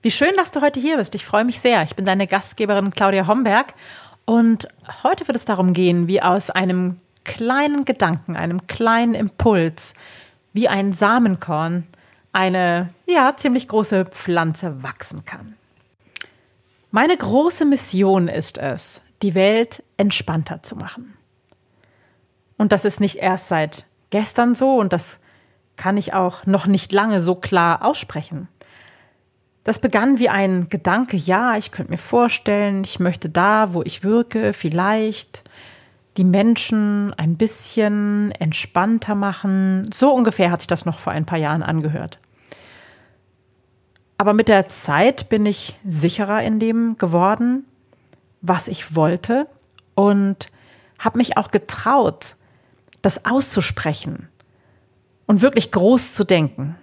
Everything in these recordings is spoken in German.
Wie schön, dass du heute hier bist. Ich freue mich sehr. Ich bin deine Gastgeberin Claudia Homberg und heute wird es darum gehen, wie aus einem kleinen Gedanken, einem kleinen Impuls, wie ein Samenkorn, eine ja ziemlich große Pflanze wachsen kann. Meine große Mission ist es, die Welt entspannter zu machen. Und das ist nicht erst seit gestern so und das kann ich auch noch nicht lange so klar aussprechen. Das begann wie ein Gedanke, ja, ich könnte mir vorstellen, ich möchte da, wo ich wirke, vielleicht die Menschen ein bisschen entspannter machen. So ungefähr hat sich das noch vor ein paar Jahren angehört. Aber mit der Zeit bin ich sicherer in dem geworden, was ich wollte und habe mich auch getraut, das auszusprechen und wirklich groß zu denken.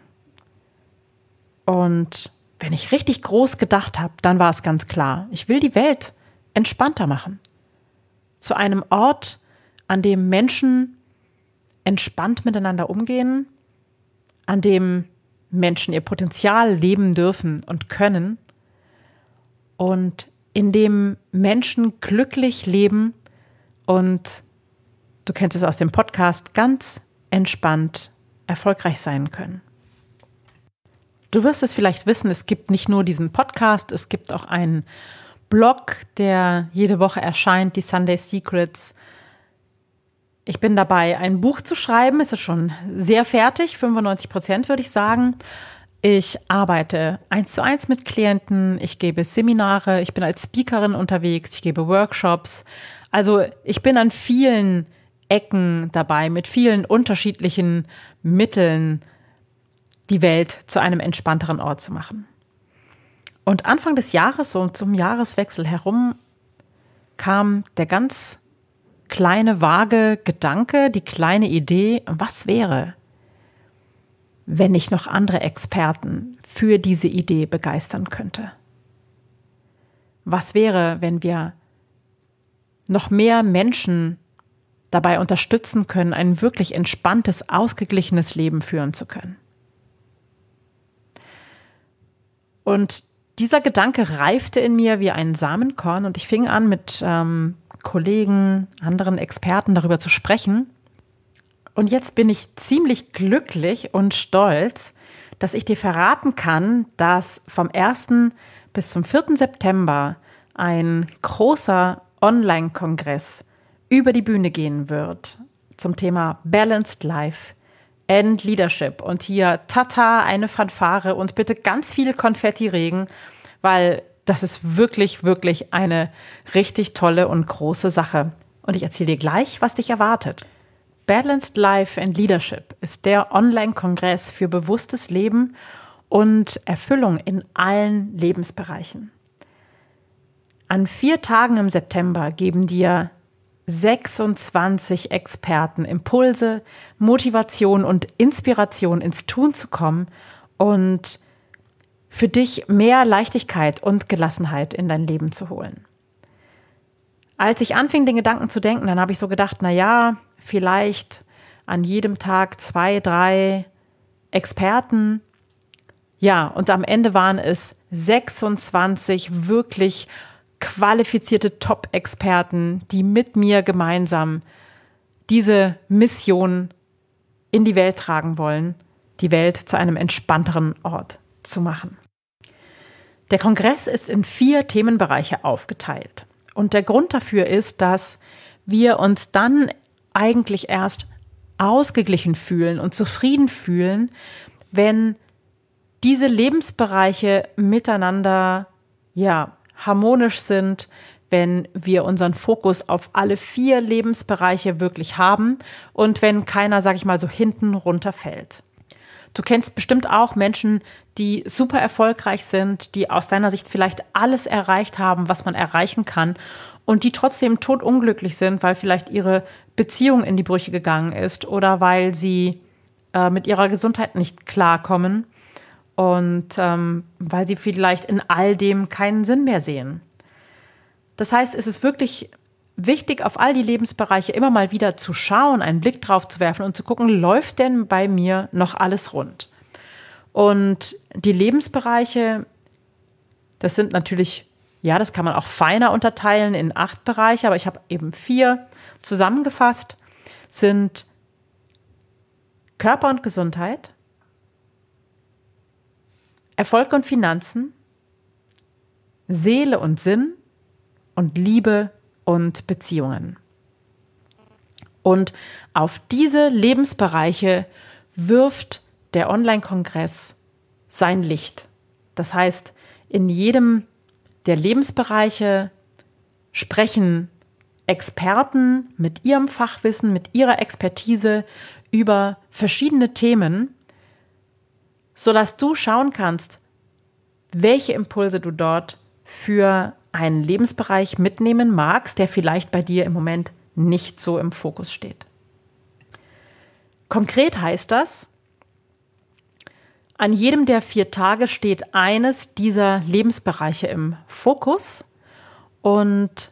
Und wenn ich richtig groß gedacht habe, dann war es ganz klar, ich will die Welt entspannter machen. Zu einem Ort, an dem Menschen entspannt miteinander umgehen, an dem Menschen ihr Potenzial leben dürfen und können und in dem Menschen glücklich leben und, du kennst es aus dem Podcast, ganz entspannt erfolgreich sein können. Du wirst es vielleicht wissen, es gibt nicht nur diesen Podcast, es gibt auch einen Blog, der jede Woche erscheint, die Sunday Secrets. Ich bin dabei, ein Buch zu schreiben. Es ist schon sehr fertig, 95 Prozent würde ich sagen. Ich arbeite eins zu eins mit Klienten, ich gebe Seminare, ich bin als Speakerin unterwegs, ich gebe Workshops. Also ich bin an vielen Ecken dabei, mit vielen unterschiedlichen Mitteln die Welt zu einem entspannteren Ort zu machen. Und Anfang des Jahres, so zum Jahreswechsel herum, kam der ganz kleine, vage Gedanke, die kleine Idee, was wäre, wenn ich noch andere Experten für diese Idee begeistern könnte? Was wäre, wenn wir noch mehr Menschen dabei unterstützen können, ein wirklich entspanntes, ausgeglichenes Leben führen zu können? Und dieser Gedanke reifte in mir wie ein Samenkorn und ich fing an, mit ähm, Kollegen, anderen Experten darüber zu sprechen. Und jetzt bin ich ziemlich glücklich und stolz, dass ich dir verraten kann, dass vom 1. bis zum 4. September ein großer Online-Kongress über die Bühne gehen wird zum Thema Balanced Life and Leadership. Und hier Tata, eine Fanfare und bitte ganz viel Konfetti-Regen, weil das ist wirklich, wirklich eine richtig tolle und große Sache. Und ich erzähle dir gleich, was dich erwartet. Balanced Life and Leadership ist der Online-Kongress für bewusstes Leben und Erfüllung in allen Lebensbereichen. An vier Tagen im September geben dir 26 Experten Impulse, Motivation und Inspiration ins Tun zu kommen und für dich mehr Leichtigkeit und Gelassenheit in dein Leben zu holen. Als ich anfing, den Gedanken zu denken, dann habe ich so gedacht, na ja, vielleicht an jedem Tag zwei, drei Experten. Ja, und am Ende waren es 26 wirklich qualifizierte Top-Experten, die mit mir gemeinsam diese Mission in die Welt tragen wollen, die Welt zu einem entspannteren Ort zu machen. Der Kongress ist in vier Themenbereiche aufgeteilt. Und der Grund dafür ist, dass wir uns dann eigentlich erst ausgeglichen fühlen und zufrieden fühlen, wenn diese Lebensbereiche miteinander ja harmonisch sind, wenn wir unseren Fokus auf alle vier Lebensbereiche wirklich haben und wenn keiner, sage ich mal, so hinten runterfällt. Du kennst bestimmt auch Menschen, die super erfolgreich sind, die aus deiner Sicht vielleicht alles erreicht haben, was man erreichen kann und die trotzdem totunglücklich sind, weil vielleicht ihre Beziehung in die Brüche gegangen ist oder weil sie äh, mit ihrer Gesundheit nicht klarkommen und ähm, weil sie vielleicht in all dem keinen Sinn mehr sehen. Das heißt, es ist wirklich wichtig, auf all die Lebensbereiche immer mal wieder zu schauen, einen Blick drauf zu werfen und zu gucken, läuft denn bei mir noch alles rund? Und die Lebensbereiche, das sind natürlich, ja, das kann man auch feiner unterteilen in acht Bereiche, aber ich habe eben vier zusammengefasst, sind Körper und Gesundheit, Erfolg und Finanzen, Seele und Sinn und Liebe und Beziehungen. Und auf diese Lebensbereiche wirft der Online-Kongress sein Licht. Das heißt, in jedem der Lebensbereiche sprechen Experten mit ihrem Fachwissen, mit ihrer Expertise über verschiedene Themen, sodass du schauen kannst, welche Impulse du dort für einen Lebensbereich mitnehmen magst, der vielleicht bei dir im Moment nicht so im Fokus steht. Konkret heißt das, an jedem der vier Tage steht eines dieser Lebensbereiche im Fokus und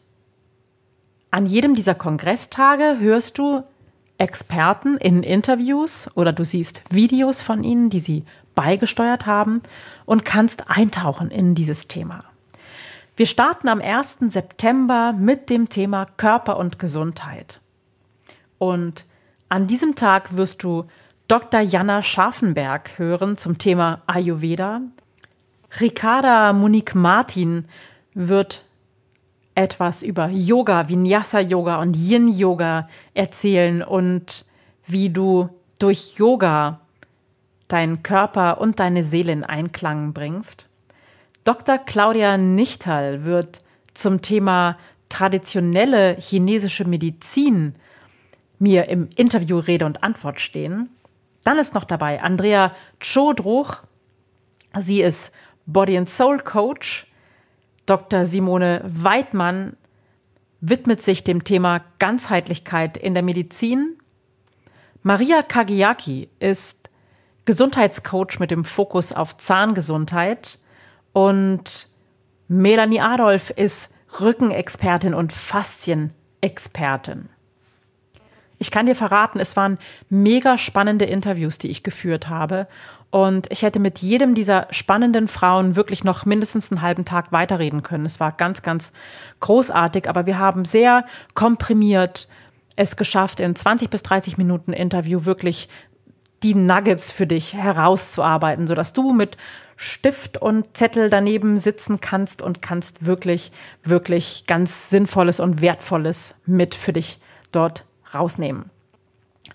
an jedem dieser Kongresstage hörst du Experten in Interviews oder du siehst Videos von ihnen, die sie beigesteuert haben und kannst eintauchen in dieses Thema. Wir starten am 1. September mit dem Thema Körper und Gesundheit. Und an diesem Tag wirst du Dr. Jana Scharfenberg hören zum Thema Ayurveda. Ricarda Monique Martin wird etwas über Yoga, Vinyasa Yoga und Yin Yoga erzählen und wie du durch Yoga deinen Körper und deine Seele in Einklang bringst. Dr. Claudia Nichtal wird zum Thema traditionelle chinesische Medizin mir im Interview Rede und Antwort stehen. Dann ist noch dabei Andrea Chodruch. Sie ist Body and Soul Coach. Dr. Simone Weidmann widmet sich dem Thema Ganzheitlichkeit in der Medizin. Maria Kagiaki ist Gesundheitscoach mit dem Fokus auf Zahngesundheit. Und Melanie Adolf ist Rückenexpertin und Faszienexpertin. Ich kann dir verraten, es waren mega spannende Interviews, die ich geführt habe. Und ich hätte mit jedem dieser spannenden Frauen wirklich noch mindestens einen halben Tag weiterreden können. Es war ganz, ganz großartig, aber wir haben sehr komprimiert es geschafft, in 20 bis 30 Minuten Interview wirklich die Nuggets für dich herauszuarbeiten, sodass du mit Stift und Zettel daneben sitzen kannst und kannst wirklich, wirklich ganz Sinnvolles und Wertvolles mit für dich dort rausnehmen.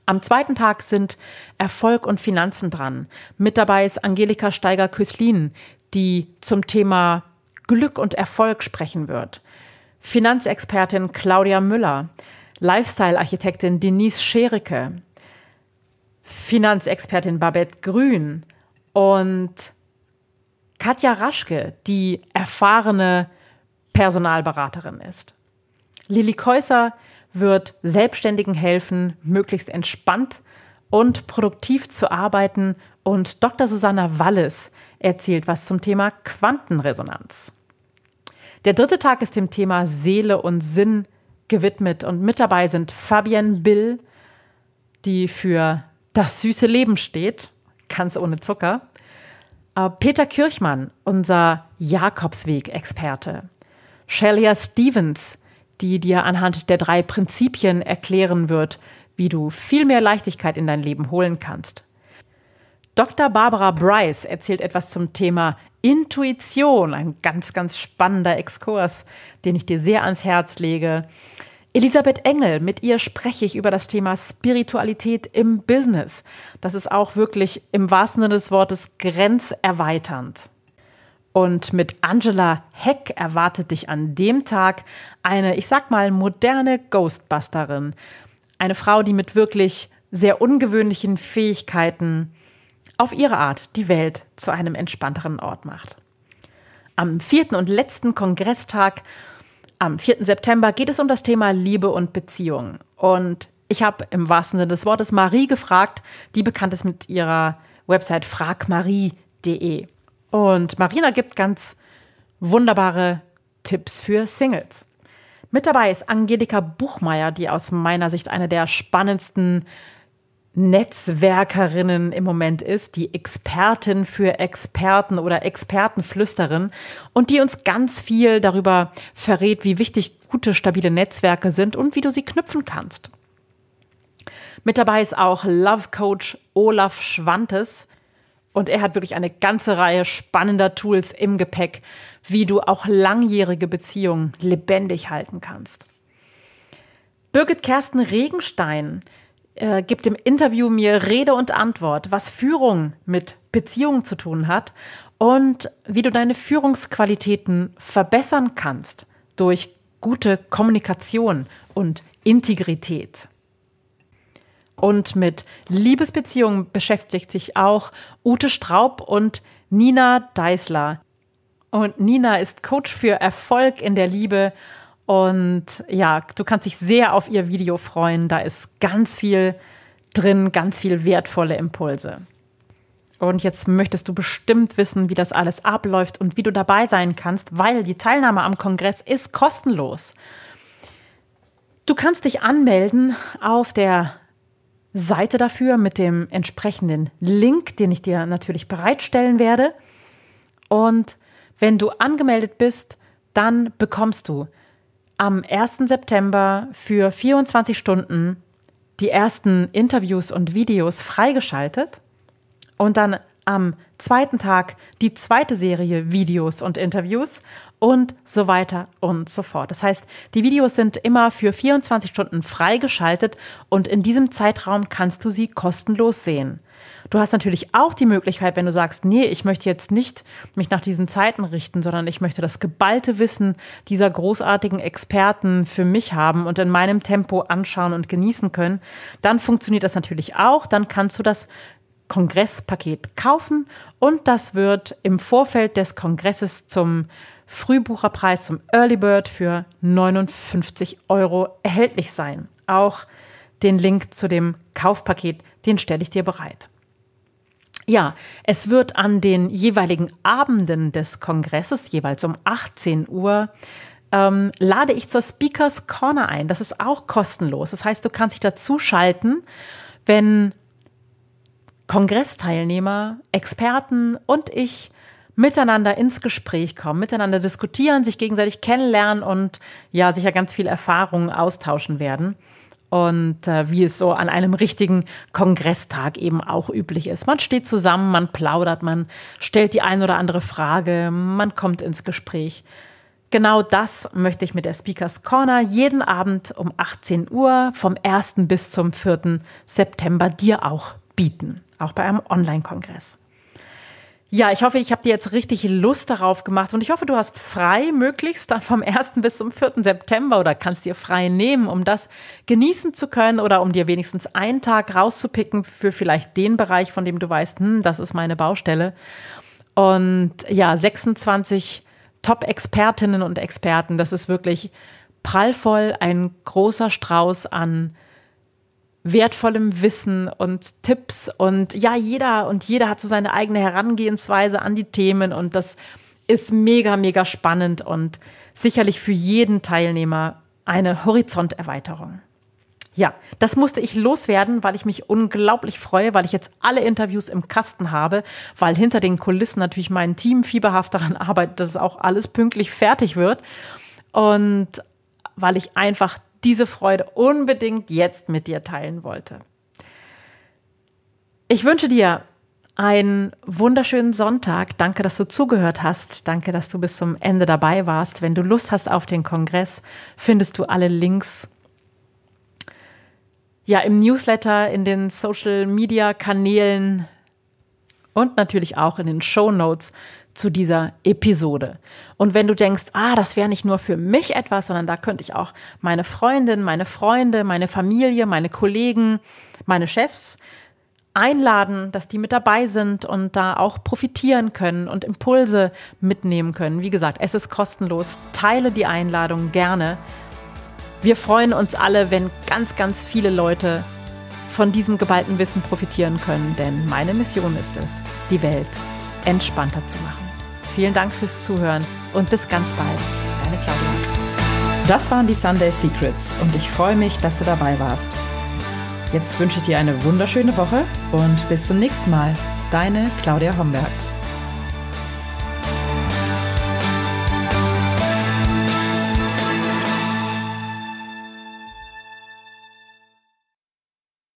Am zweiten Tag sind Erfolg und Finanzen dran. Mit dabei ist Angelika Steiger-Küslin, die zum Thema Glück und Erfolg sprechen wird. Finanzexpertin Claudia Müller, Lifestyle-Architektin Denise Schericke, Finanzexpertin Babette Grün und Katja Raschke, die erfahrene Personalberaterin ist. Lilly Käuser wird Selbstständigen helfen, möglichst entspannt und produktiv zu arbeiten. Und Dr. Susanna Wallis erzählt was zum Thema Quantenresonanz. Der dritte Tag ist dem Thema Seele und Sinn gewidmet und mit dabei sind Fabienne Bill, die für das süße Leben steht, ganz ohne Zucker. Äh, Peter Kirchmann, unser Jakobsweg-Experte. Shelia Stevens, die dir anhand der drei Prinzipien erklären wird, wie du viel mehr Leichtigkeit in dein Leben holen kannst. Dr. Barbara Bryce erzählt etwas zum Thema Intuition, ein ganz, ganz spannender Exkurs, den ich dir sehr ans Herz lege. Elisabeth Engel, mit ihr spreche ich über das Thema Spiritualität im Business. Das ist auch wirklich im wahrsten Sinne des Wortes grenzerweiternd. Und mit Angela Heck erwartet dich an dem Tag eine, ich sag mal, moderne Ghostbusterin. Eine Frau, die mit wirklich sehr ungewöhnlichen Fähigkeiten auf ihre Art die Welt zu einem entspannteren Ort macht. Am vierten und letzten Kongresstag am 4. September geht es um das Thema Liebe und Beziehung. Und ich habe im wahrsten Sinne des Wortes Marie gefragt, die bekannt ist mit ihrer Website fragmarie.de. Und Marina gibt ganz wunderbare Tipps für Singles. Mit dabei ist Angelika Buchmeier, die aus meiner Sicht eine der spannendsten Netzwerkerinnen im Moment ist, die Expertin für Experten oder Expertenflüsterin und die uns ganz viel darüber verrät, wie wichtig gute, stabile Netzwerke sind und wie du sie knüpfen kannst. Mit dabei ist auch Love Coach Olaf Schwantes und er hat wirklich eine ganze Reihe spannender Tools im Gepäck, wie du auch langjährige Beziehungen lebendig halten kannst. Birgit Kersten Regenstein äh, gibt im Interview mir Rede und Antwort, was Führung mit Beziehungen zu tun hat und wie du deine Führungsqualitäten verbessern kannst durch gute Kommunikation und Integrität. Und mit Liebesbeziehungen beschäftigt sich auch Ute Straub und Nina Deisler. Und Nina ist Coach für Erfolg in der Liebe und ja, du kannst dich sehr auf ihr Video freuen. Da ist ganz viel drin, ganz viel wertvolle Impulse. Und jetzt möchtest du bestimmt wissen, wie das alles abläuft und wie du dabei sein kannst, weil die Teilnahme am Kongress ist kostenlos. Du kannst dich anmelden auf der Seite dafür mit dem entsprechenden Link, den ich dir natürlich bereitstellen werde. Und wenn du angemeldet bist, dann bekommst du am 1. September für 24 Stunden die ersten Interviews und Videos freigeschaltet und dann am zweiten Tag die zweite Serie Videos und Interviews und so weiter und so fort. Das heißt, die Videos sind immer für 24 Stunden freigeschaltet und in diesem Zeitraum kannst du sie kostenlos sehen. Du hast natürlich auch die Möglichkeit, wenn du sagst, nee, ich möchte jetzt nicht mich nach diesen Zeiten richten, sondern ich möchte das geballte Wissen dieser großartigen Experten für mich haben und in meinem Tempo anschauen und genießen können, dann funktioniert das natürlich auch. Dann kannst du das Kongresspaket kaufen und das wird im Vorfeld des Kongresses zum Frühbucherpreis, zum Early Bird für 59 Euro erhältlich sein. Auch den Link zu dem Kaufpaket, den stelle ich dir bereit. Ja, es wird an den jeweiligen Abenden des Kongresses, jeweils um 18 Uhr, ähm, lade ich zur Speakers Corner ein. Das ist auch kostenlos. Das heißt, du kannst dich dazu schalten, wenn Kongressteilnehmer, Experten und ich miteinander ins Gespräch kommen, miteinander diskutieren, sich gegenseitig kennenlernen und ja, sicher ganz viel Erfahrungen austauschen werden und äh, wie es so an einem richtigen Kongresstag eben auch üblich ist. Man steht zusammen, man plaudert, man stellt die ein oder andere Frage, man kommt ins Gespräch. Genau das möchte ich mit der Speakers Corner jeden Abend um 18 Uhr vom 1. bis zum 4. September dir auch bieten, auch bei einem Online-Kongress. Ja, ich hoffe, ich habe dir jetzt richtig Lust darauf gemacht und ich hoffe, du hast frei möglichst vom 1. bis zum 4. September oder kannst dir frei nehmen, um das genießen zu können oder um dir wenigstens einen Tag rauszupicken für vielleicht den Bereich, von dem du weißt, hm, das ist meine Baustelle. Und ja, 26 Top-Expertinnen und Experten, das ist wirklich prallvoll, ein großer Strauß an wertvollem Wissen und Tipps. Und ja, jeder und jeder hat so seine eigene Herangehensweise an die Themen. Und das ist mega, mega spannend und sicherlich für jeden Teilnehmer eine Horizonterweiterung. Ja, das musste ich loswerden, weil ich mich unglaublich freue, weil ich jetzt alle Interviews im Kasten habe, weil hinter den Kulissen natürlich mein Team fieberhaft daran arbeitet, dass auch alles pünktlich fertig wird. Und weil ich einfach diese Freude unbedingt jetzt mit dir teilen wollte. Ich wünsche dir einen wunderschönen Sonntag. Danke, dass du zugehört hast. Danke, dass du bis zum Ende dabei warst. Wenn du Lust hast auf den Kongress, findest du alle Links ja im Newsletter, in den Social Media Kanälen und natürlich auch in den Show Notes zu dieser Episode. Und wenn du denkst, ah, das wäre nicht nur für mich etwas, sondern da könnte ich auch meine Freundin, meine Freunde, meine Familie, meine Kollegen, meine Chefs einladen, dass die mit dabei sind und da auch profitieren können und Impulse mitnehmen können. Wie gesagt, es ist kostenlos. Teile die Einladung gerne. Wir freuen uns alle, wenn ganz, ganz viele Leute von diesem geballten Wissen profitieren können, denn meine Mission ist es, die Welt entspannter zu machen. Vielen Dank fürs Zuhören und bis ganz bald. Deine Claudia. Das waren die Sunday Secrets und ich freue mich, dass du dabei warst. Jetzt wünsche ich dir eine wunderschöne Woche und bis zum nächsten Mal. Deine Claudia Homberg.